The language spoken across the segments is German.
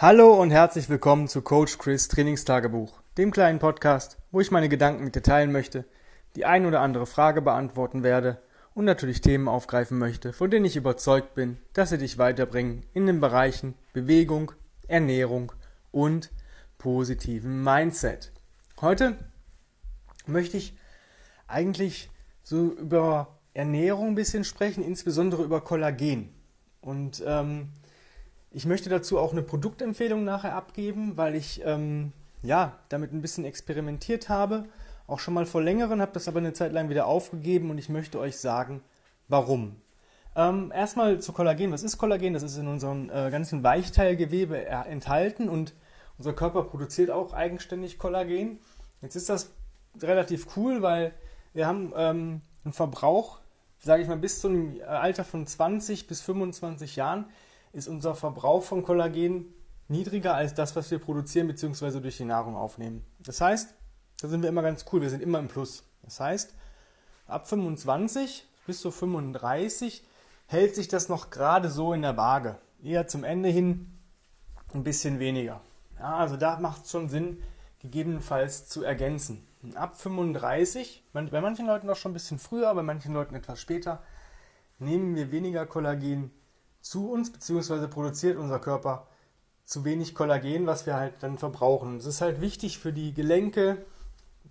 Hallo und herzlich willkommen zu Coach Chris Trainingstagebuch, dem kleinen Podcast, wo ich meine Gedanken mit dir teilen möchte, die ein oder andere Frage beantworten werde und natürlich Themen aufgreifen möchte, von denen ich überzeugt bin, dass sie dich weiterbringen in den Bereichen Bewegung, Ernährung und positiven Mindset. Heute möchte ich eigentlich so über Ernährung ein bisschen sprechen, insbesondere über Kollagen. Und ähm, ich möchte dazu auch eine Produktempfehlung nachher abgeben, weil ich ähm, ja damit ein bisschen experimentiert habe. Auch schon mal vor längeren, habe das aber eine Zeit lang wieder aufgegeben und ich möchte euch sagen, warum. Ähm, erstmal zu Kollagen. Was ist Kollagen? Das ist in unserem äh, ganzen Weichteilgewebe enthalten und unser Körper produziert auch eigenständig Kollagen. Jetzt ist das relativ cool, weil wir haben ähm, einen Verbrauch, sage ich mal, bis zu einem Alter von 20 bis 25 Jahren ist unser Verbrauch von Kollagen niedriger als das, was wir produzieren bzw. durch die Nahrung aufnehmen. Das heißt, da sind wir immer ganz cool, wir sind immer im Plus. Das heißt, ab 25 bis zu 35 hält sich das noch gerade so in der Waage. Eher zum Ende hin ein bisschen weniger. Ja, also da macht es schon Sinn, gegebenenfalls zu ergänzen. Ab 35, bei manchen Leuten auch schon ein bisschen früher, bei manchen Leuten etwas später, nehmen wir weniger Kollagen zu uns, beziehungsweise produziert unser Körper zu wenig Kollagen, was wir halt dann verbrauchen. Es ist halt wichtig für die Gelenke,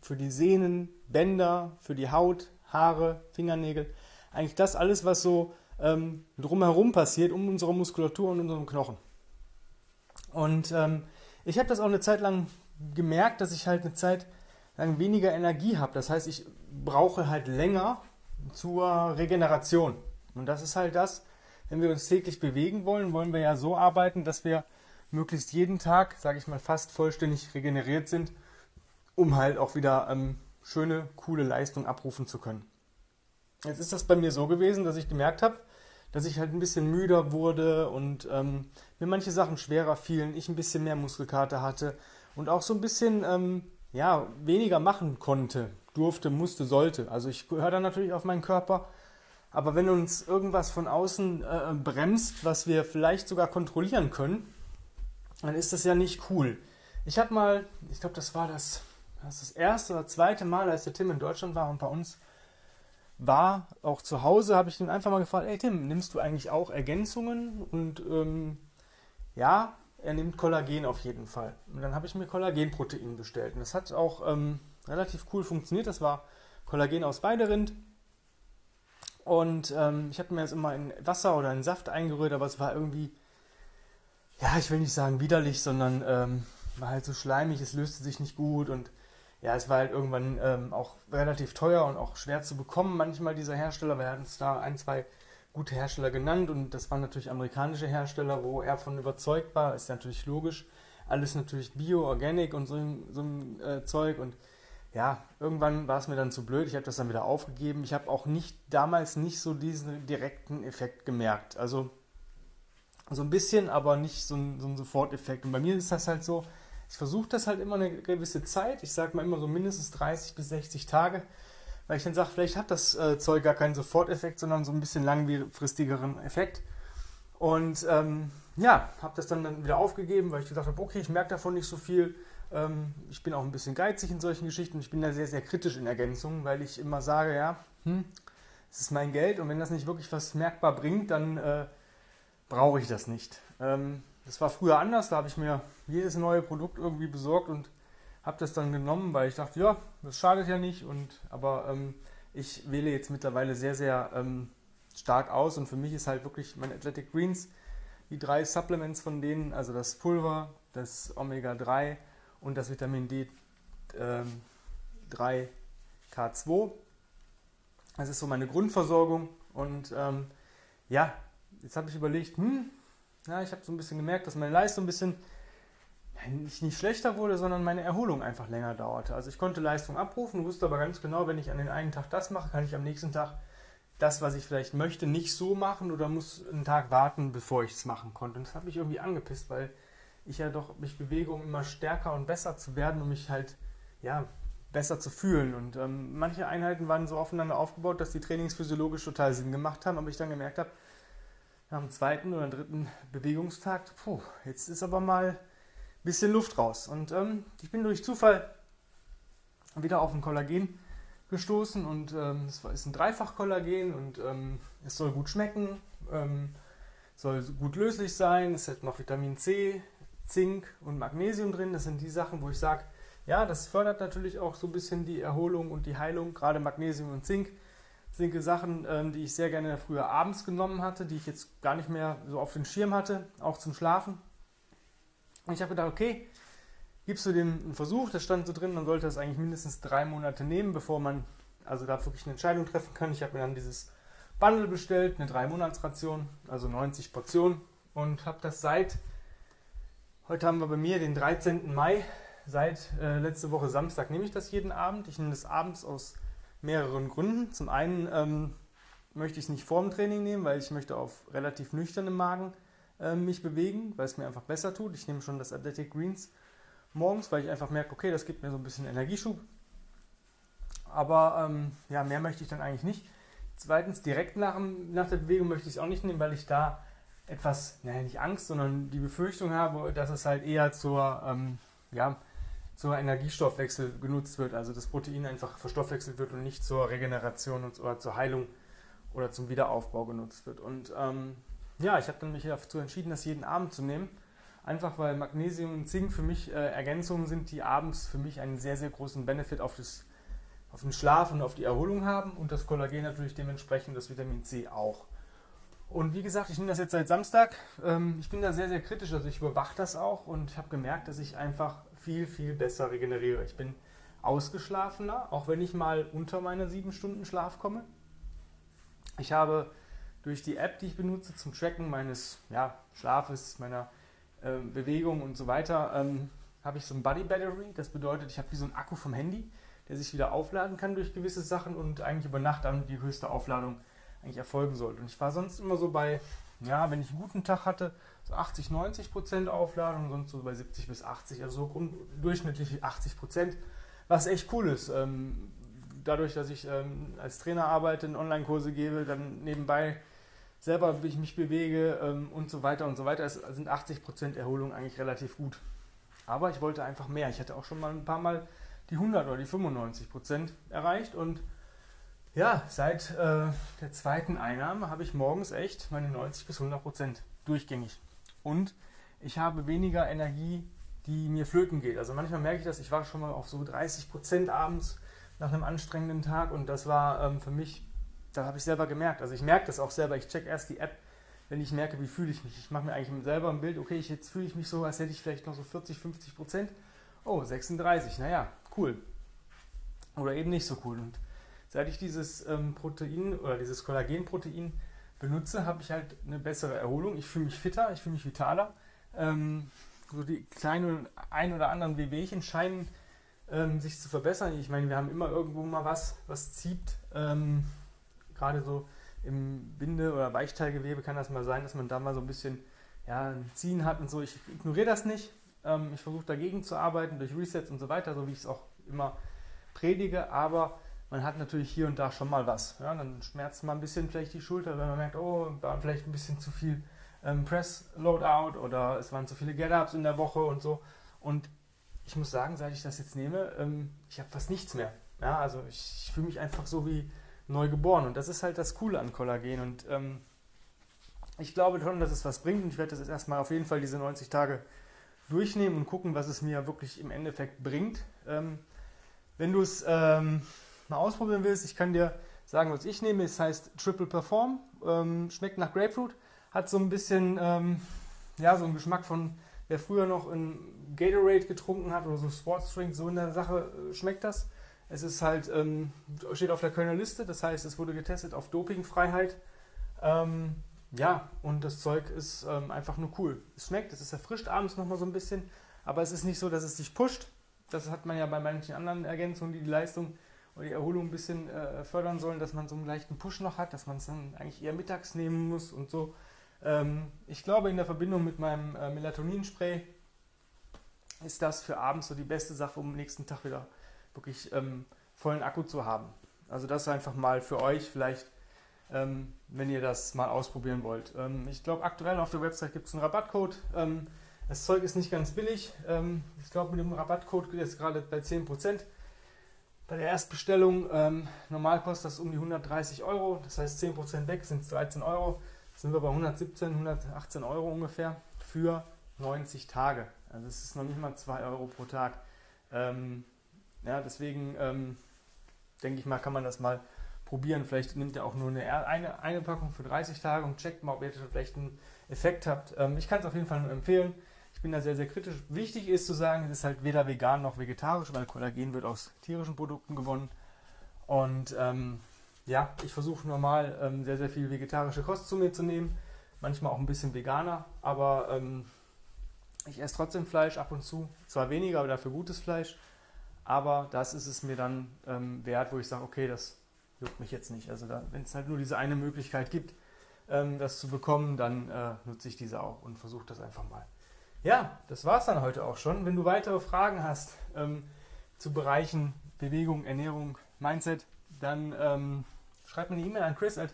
für die Sehnen, Bänder, für die Haut, Haare, Fingernägel. Eigentlich das alles, was so ähm, drumherum passiert, um unsere Muskulatur und unseren Knochen. Und ähm, ich habe das auch eine Zeit lang gemerkt, dass ich halt eine Zeit lang weniger Energie habe. Das heißt, ich brauche halt länger zur Regeneration. Und das ist halt das, wenn wir uns täglich bewegen wollen, wollen wir ja so arbeiten, dass wir möglichst jeden Tag, sage ich mal, fast vollständig regeneriert sind, um halt auch wieder ähm, schöne, coole Leistung abrufen zu können. Jetzt ist das bei mir so gewesen, dass ich gemerkt habe, dass ich halt ein bisschen müder wurde und ähm, mir manche Sachen schwerer fielen, ich ein bisschen mehr Muskelkater hatte und auch so ein bisschen ähm, ja, weniger machen konnte, durfte, musste, sollte. Also ich höre dann natürlich auf meinen Körper aber wenn uns irgendwas von außen äh, bremst, was wir vielleicht sogar kontrollieren können, dann ist das ja nicht cool. Ich habe mal, ich glaube, das war das, das, das erste oder zweite Mal, als der Tim in Deutschland war und bei uns war, auch zu Hause, habe ich ihn einfach mal gefragt, ey Tim, nimmst du eigentlich auch Ergänzungen? Und ähm, ja, er nimmt Kollagen auf jeden Fall. Und dann habe ich mir Kollagenprotein bestellt. Und das hat auch ähm, relativ cool funktioniert. Das war Kollagen aus Weiderind und ähm, ich habe mir das immer in Wasser oder in Saft eingerührt, aber es war irgendwie, ja, ich will nicht sagen widerlich, sondern ähm, war halt so schleimig, es löste sich nicht gut und ja, es war halt irgendwann ähm, auch relativ teuer und auch schwer zu bekommen, manchmal dieser Hersteller. Wir hatten uns da ein, zwei gute Hersteller genannt und das waren natürlich amerikanische Hersteller, wo er von überzeugt war, ist natürlich logisch. Alles natürlich Bio, Organic und so, so ein äh, Zeug und ja, irgendwann war es mir dann zu blöd. Ich habe das dann wieder aufgegeben. Ich habe auch nicht damals nicht so diesen direkten Effekt gemerkt. Also so ein bisschen, aber nicht so ein, so ein Soforteffekt. Und bei mir ist das halt so, ich versuche das halt immer eine gewisse Zeit. Ich sage mal immer so mindestens 30 bis 60 Tage, weil ich dann sage, vielleicht hat das äh, Zeug gar keinen Soforteffekt, sondern so ein bisschen langfristigeren Effekt. Und ähm, ja, habe das dann, dann wieder aufgegeben, weil ich gesagt habe, okay, ich merke davon nicht so viel ich bin auch ein bisschen geizig in solchen Geschichten. Ich bin da sehr, sehr kritisch in Ergänzungen, weil ich immer sage, ja, hm, ist mein Geld und wenn das nicht wirklich was merkbar bringt, dann äh, brauche ich das nicht. Ähm, das war früher anders, da habe ich mir jedes neue Produkt irgendwie besorgt und habe das dann genommen, weil ich dachte, ja, das schadet ja nicht. Und, aber ähm, ich wähle jetzt mittlerweile sehr, sehr ähm, stark aus und für mich ist halt wirklich mein Athletic Greens, die drei Supplements von denen, also das Pulver, das Omega 3 und das Vitamin D ähm, 3 K2. Das ist so meine Grundversorgung. Und ähm, ja, jetzt habe ich überlegt, hm, ja, ich habe so ein bisschen gemerkt, dass meine Leistung ein bisschen nicht, nicht schlechter wurde, sondern meine Erholung einfach länger dauerte. Also ich konnte Leistung abrufen, wusste aber ganz genau, wenn ich an den einen Tag das mache, kann ich am nächsten Tag das, was ich vielleicht möchte, nicht so machen oder muss einen Tag warten, bevor ich es machen konnte. Und das hat mich irgendwie angepisst, weil ich ja doch mich bewege, um immer stärker und besser zu werden, um mich halt ja besser zu fühlen. Und ähm, manche Einheiten waren so aufeinander aufgebaut, dass die trainingsphysiologisch total Sinn gemacht haben, aber ich dann gemerkt habe, nach dem zweiten oder dritten Bewegungstag, puh, jetzt ist aber mal ein bisschen Luft raus. Und ähm, ich bin durch Zufall wieder auf ein Kollagen gestoßen und ähm, es ist ein Dreifach-Kollagen und ähm, es soll gut schmecken, ähm, soll gut löslich sein, es hat noch Vitamin C, Zink und Magnesium drin. Das sind die Sachen, wo ich sage, ja, das fördert natürlich auch so ein bisschen die Erholung und die Heilung, gerade Magnesium und Zink sind Sachen, ähm, die ich sehr gerne früher abends genommen hatte, die ich jetzt gar nicht mehr so auf den Schirm hatte, auch zum Schlafen. Und ich habe gedacht, okay, gibst du dem einen Versuch, das stand so drin, man sollte das eigentlich mindestens drei Monate nehmen, bevor man also da wirklich eine Entscheidung treffen kann. Ich habe mir dann dieses Bundle bestellt, eine drei Monats Ration, also 90 Portionen und habe das seit heute haben wir bei mir den 13. Mai, seit äh, letzte Woche Samstag nehme ich das jeden Abend. Ich nehme das abends aus mehreren Gründen. Zum einen ähm, möchte ich es nicht vorm Training nehmen, weil ich möchte auf relativ nüchternem Magen äh, mich bewegen, weil es mir einfach besser tut. Ich nehme schon das Athletic Greens morgens, weil ich einfach merke, okay, das gibt mir so ein bisschen Energieschub. Aber ähm, ja, mehr möchte ich dann eigentlich nicht. Zweitens, direkt nach, nach der Bewegung möchte ich es auch nicht nehmen, weil ich da etwas, naja, nicht Angst, sondern die Befürchtung habe, dass es halt eher zur, ähm, ja, zur Energiestoffwechsel genutzt wird, also das Protein einfach verstoffwechselt wird und nicht zur Regeneration und, oder zur Heilung oder zum Wiederaufbau genutzt wird. Und ähm, ja, ich habe dann mich dazu entschieden, das jeden Abend zu nehmen. Einfach weil Magnesium und Zink für mich äh, Ergänzungen sind, die abends für mich einen sehr, sehr großen Benefit auf, das, auf den Schlaf und auf die Erholung haben und das Kollagen natürlich dementsprechend das Vitamin C auch. Und wie gesagt, ich nehme das jetzt seit Samstag. Ähm, ich bin da sehr, sehr kritisch, also ich überwache das auch und habe gemerkt, dass ich einfach viel, viel besser regeneriere. Ich bin ausgeschlafener, auch wenn ich mal unter meine sieben Stunden Schlaf komme. Ich habe durch die App, die ich benutze zum Tracken meines ja, Schlafes, meiner äh, Bewegung und so weiter, ähm, habe ich so ein Body Battery. Das bedeutet, ich habe wie so ein Akku vom Handy, der sich wieder aufladen kann durch gewisse Sachen und eigentlich über Nacht dann die höchste Aufladung eigentlich erfolgen sollte. Und ich war sonst immer so bei, ja, wenn ich einen guten Tag hatte, so 80, 90 Prozent Aufladung, sonst so bei 70 bis 80, also so durchschnittlich 80 Prozent, was echt cool ist. Ähm, dadurch, dass ich ähm, als Trainer arbeite, Online-Kurse gebe, dann nebenbei selber ich mich bewege ähm, und so weiter und so weiter, es sind 80 Prozent Erholung eigentlich relativ gut. Aber ich wollte einfach mehr. Ich hatte auch schon mal ein paar Mal die 100 oder die 95 Prozent erreicht und ja, seit äh, der zweiten Einnahme habe ich morgens echt meine 90 bis 100 Prozent durchgängig. Und ich habe weniger Energie, die mir flöten geht. Also manchmal merke ich das, ich war schon mal auf so 30 Prozent abends nach einem anstrengenden Tag und das war ähm, für mich, da habe ich selber gemerkt. Also ich merke das auch selber. Ich check erst die App, wenn ich merke, wie fühle ich mich. Ich mache mir eigentlich selber ein Bild, okay, jetzt fühle ich mich so, als hätte ich vielleicht noch so 40, 50 Prozent. Oh, 36, naja, cool. Oder eben nicht so cool. Und seit ich dieses ähm, Protein oder dieses Kollagenprotein benutze, habe ich halt eine bessere Erholung. Ich fühle mich fitter, ich fühle mich vitaler. Ähm, so die kleinen ein oder anderen Wehwehchen scheinen ähm, sich zu verbessern. Ich meine, wir haben immer irgendwo mal was, was zieht. Ähm, gerade so im Binde- oder Weichteilgewebe kann das mal sein, dass man da mal so ein bisschen ja, ein Ziehen hat und so. Ich ignoriere das nicht. Ähm, ich versuche dagegen zu arbeiten durch Resets und so weiter, so wie ich es auch immer predige. Aber man hat natürlich hier und da schon mal was. Ja, dann schmerzt man ein bisschen vielleicht die Schulter, wenn man merkt, oh, war vielleicht ein bisschen zu viel ähm, Press Loadout oder es waren zu viele Get-Ups in der Woche und so. Und ich muss sagen, seit ich das jetzt nehme, ähm, ich habe fast nichts mehr. Ja, also ich, ich fühle mich einfach so wie neu geboren und das ist halt das Coole an Kollagen und ähm, ich glaube schon, dass es was bringt und ich werde das jetzt erstmal auf jeden Fall diese 90 Tage durchnehmen und gucken, was es mir wirklich im Endeffekt bringt. Ähm, wenn du es ähm, mal ausprobieren willst, ich kann dir sagen, was ich nehme. Es heißt Triple Perform, ähm, schmeckt nach Grapefruit, hat so ein bisschen, ähm, ja, so einen Geschmack von, wer früher noch ein Gatorade getrunken hat oder so Sportsdrink, so in der Sache äh, schmeckt das. Es ist halt, ähm, steht auf der Kölner Liste, das heißt, es wurde getestet auf Dopingfreiheit. Ähm, ja, und das Zeug ist ähm, einfach nur cool. Es schmeckt, es ist erfrischt abends nochmal so ein bisschen, aber es ist nicht so, dass es dich pusht. Das hat man ja bei manchen anderen Ergänzungen, die die Leistung oder die Erholung ein bisschen äh, fördern sollen, dass man so einen leichten Push noch hat, dass man es dann eigentlich eher mittags nehmen muss und so. Ähm, ich glaube, in der Verbindung mit meinem äh, Melatoninspray ist das für abends so die beste Sache, um am nächsten Tag wieder wirklich ähm, vollen Akku zu haben. Also das einfach mal für euch vielleicht ähm, wenn ihr das mal ausprobieren wollt. Ähm, ich glaube, aktuell auf der Website gibt es einen Rabattcode. Ähm, das Zeug ist nicht ganz billig. Ähm, ich glaube, mit dem Rabattcode geht es gerade bei 10%. Bei der Erstbestellung, ähm, normal kostet das um die 130 Euro, das heißt 10% weg sind es 13 Euro, sind wir bei 117, 118 Euro ungefähr für 90 Tage. Also es ist noch nicht mal 2 Euro pro Tag. Ähm, ja, deswegen ähm, denke ich mal, kann man das mal probieren. Vielleicht nimmt ihr auch nur eine, eine, eine Packung für 30 Tage und checkt mal, ob ihr vielleicht einen Effekt habt. Ähm, ich kann es auf jeden Fall nur empfehlen. Ich bin da sehr, sehr kritisch. Wichtig ist zu sagen, es ist halt weder vegan noch vegetarisch, weil Kollagen wird aus tierischen Produkten gewonnen. Und ähm, ja, ich versuche normal ähm, sehr, sehr viel vegetarische Kost zu mir zu nehmen. Manchmal auch ein bisschen veganer, aber ähm, ich esse trotzdem Fleisch ab und zu. Zwar weniger, aber dafür gutes Fleisch. Aber das ist es mir dann ähm, wert, wo ich sage, okay, das juckt mich jetzt nicht. Also wenn es halt nur diese eine Möglichkeit gibt, ähm, das zu bekommen, dann äh, nutze ich diese auch und versuche das einfach mal. Ja, das war es dann heute auch schon. Wenn du weitere Fragen hast ähm, zu Bereichen Bewegung, Ernährung, Mindset, dann ähm, schreib mir eine E-Mail an chris at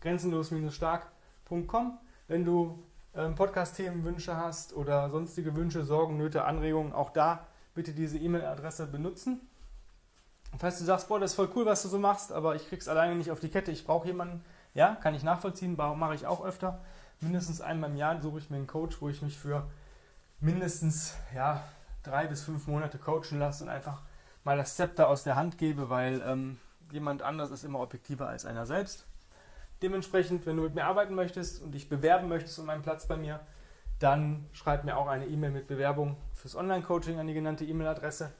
grenzenlos-stark.com. Wenn du ähm, Podcast-Themenwünsche hast oder sonstige Wünsche, Sorgen, Nöte, Anregungen, auch da bitte diese E-Mail-Adresse benutzen. Und falls du sagst, boah, das ist voll cool, was du so machst, aber ich krieg's alleine nicht auf die Kette, ich brauche jemanden, ja, kann ich nachvollziehen, mache ich auch öfter. Mindestens einmal im Jahr suche ich mir einen Coach, wo ich mich für mindestens ja, drei bis fünf Monate coachen lasse und einfach mal das Zepter aus der Hand gebe, weil ähm, jemand anders ist immer objektiver als einer selbst. Dementsprechend, wenn du mit mir arbeiten möchtest und dich bewerben möchtest um einen Platz bei mir, dann schreib mir auch eine E-Mail mit Bewerbung fürs Online-Coaching an die genannte E-Mail-Adresse.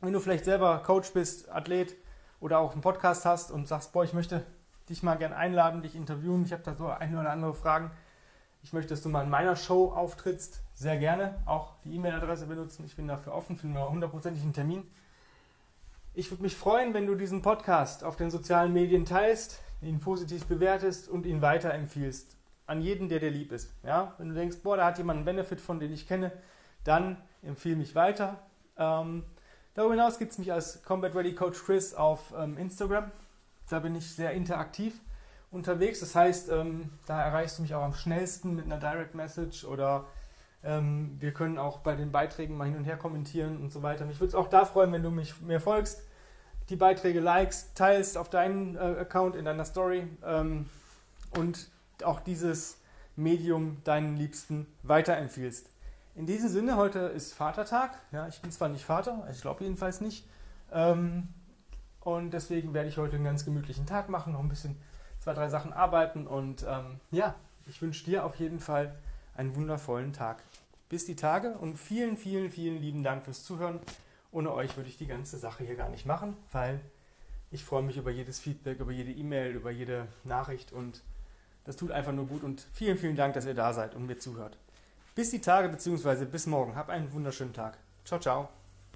Wenn du vielleicht selber Coach bist, Athlet oder auch einen Podcast hast und sagst, boah, ich möchte dich mal gern einladen, dich interviewen, ich habe da so eine oder andere Fragen, ich möchte, dass du mal in meiner Show auftrittst, sehr gerne auch die E-Mail-Adresse benutzen. Ich bin dafür offen, hundertprozentig einen Termin. Ich würde mich freuen, wenn du diesen Podcast auf den sozialen Medien teilst, ihn positiv bewertest und ihn weiterempfiehlst an jeden, der dir lieb ist. Ja? Wenn du denkst, boah, da hat jemand einen Benefit von, den ich kenne, dann empfehle mich weiter. Ähm, darüber hinaus gibt es mich als Combat Ready Coach Chris auf ähm, Instagram. Da bin ich sehr interaktiv unterwegs. Das heißt, ähm, da erreichst du mich auch am schnellsten mit einer Direct Message oder ähm, wir können auch bei den Beiträgen mal hin und her kommentieren und so weiter. Mich würde es auch da freuen, wenn du mich, mir folgst, die Beiträge likest, teilst auf deinen äh, Account in deiner Story ähm, und auch dieses Medium deinen Liebsten weiterempfiehlst. In diesem Sinne, heute ist Vatertag. Ja, ich bin zwar nicht Vater, ich glaube jedenfalls nicht. Ähm, und deswegen werde ich heute einen ganz gemütlichen Tag machen, noch ein bisschen zwei, drei Sachen arbeiten. Und ähm, ja, ich wünsche dir auf jeden Fall einen wundervollen Tag. Bis die Tage und vielen, vielen, vielen lieben Dank fürs Zuhören. Ohne euch würde ich die ganze Sache hier gar nicht machen, weil ich freue mich über jedes Feedback, über jede E-Mail, über jede Nachricht und das tut einfach nur gut und vielen, vielen Dank, dass ihr da seid und mir zuhört. Bis die Tage bzw. bis morgen. Hab einen wunderschönen Tag. Ciao, ciao.